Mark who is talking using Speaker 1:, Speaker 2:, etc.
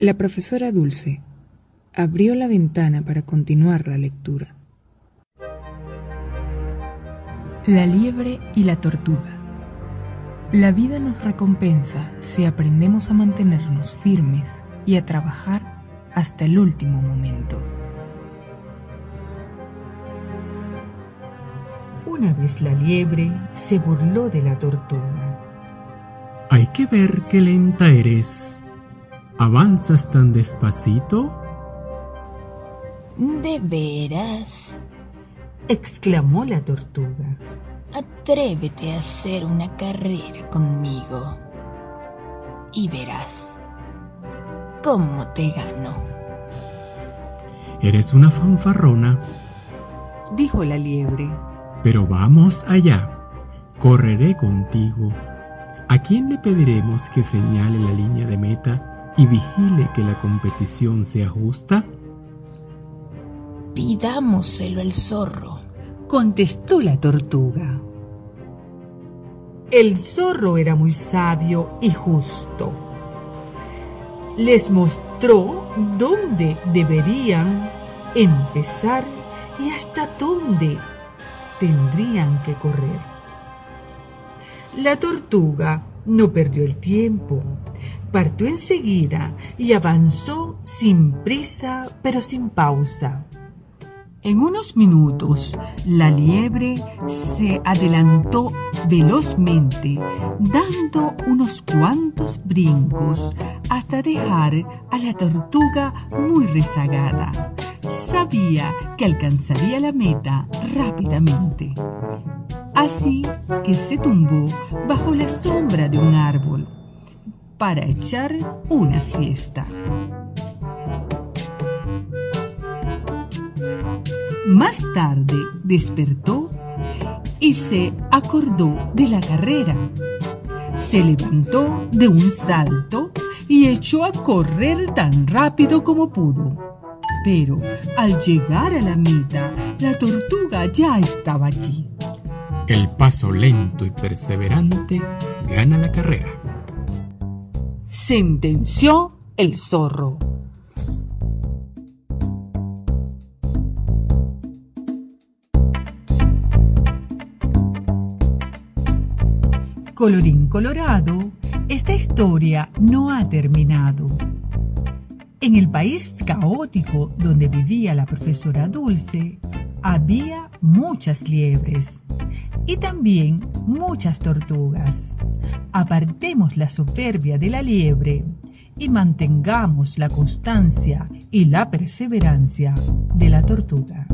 Speaker 1: La profesora Dulce abrió la ventana para continuar la lectura. La liebre y la tortuga. La vida nos recompensa si aprendemos a mantenernos firmes y a trabajar hasta el último momento.
Speaker 2: Una vez la liebre se burló de la tortuga.
Speaker 3: Hay que ver qué lenta eres. ¿Avanzas tan despacito?
Speaker 4: ¿De veras?
Speaker 2: exclamó la tortuga.
Speaker 4: Atrévete a hacer una carrera conmigo y verás cómo te gano.
Speaker 3: Eres una fanfarrona,
Speaker 1: dijo la liebre.
Speaker 3: Pero vamos allá. Correré contigo. ¿A quién le pediremos que señale la línea de meta y vigile que la competición sea justa?
Speaker 4: Pidámoselo al zorro,
Speaker 2: contestó la tortuga. El zorro era muy sabio y justo. Les mostró dónde deberían empezar y hasta dónde tendrían que correr. La tortuga no perdió el tiempo, partió enseguida y avanzó sin prisa pero sin pausa. En unos minutos, la liebre se adelantó velozmente, dando unos cuantos brincos hasta dejar a la tortuga muy rezagada. Sabía que alcanzaría la meta rápidamente. Así que se tumbó bajo la sombra de un árbol para echar una siesta. Más tarde despertó y se acordó de la carrera. Se levantó de un salto y echó a correr tan rápido como pudo. Pero al llegar a la meta, la tortuga ya estaba allí.
Speaker 3: El paso lento y perseverante gana la carrera.
Speaker 2: Sentenció el zorro. Colorín colorado, esta historia no ha terminado. En el país caótico donde vivía la profesora Dulce, había muchas liebres y también muchas tortugas. Apartemos la soberbia de la liebre y mantengamos la constancia y la perseverancia de la tortuga.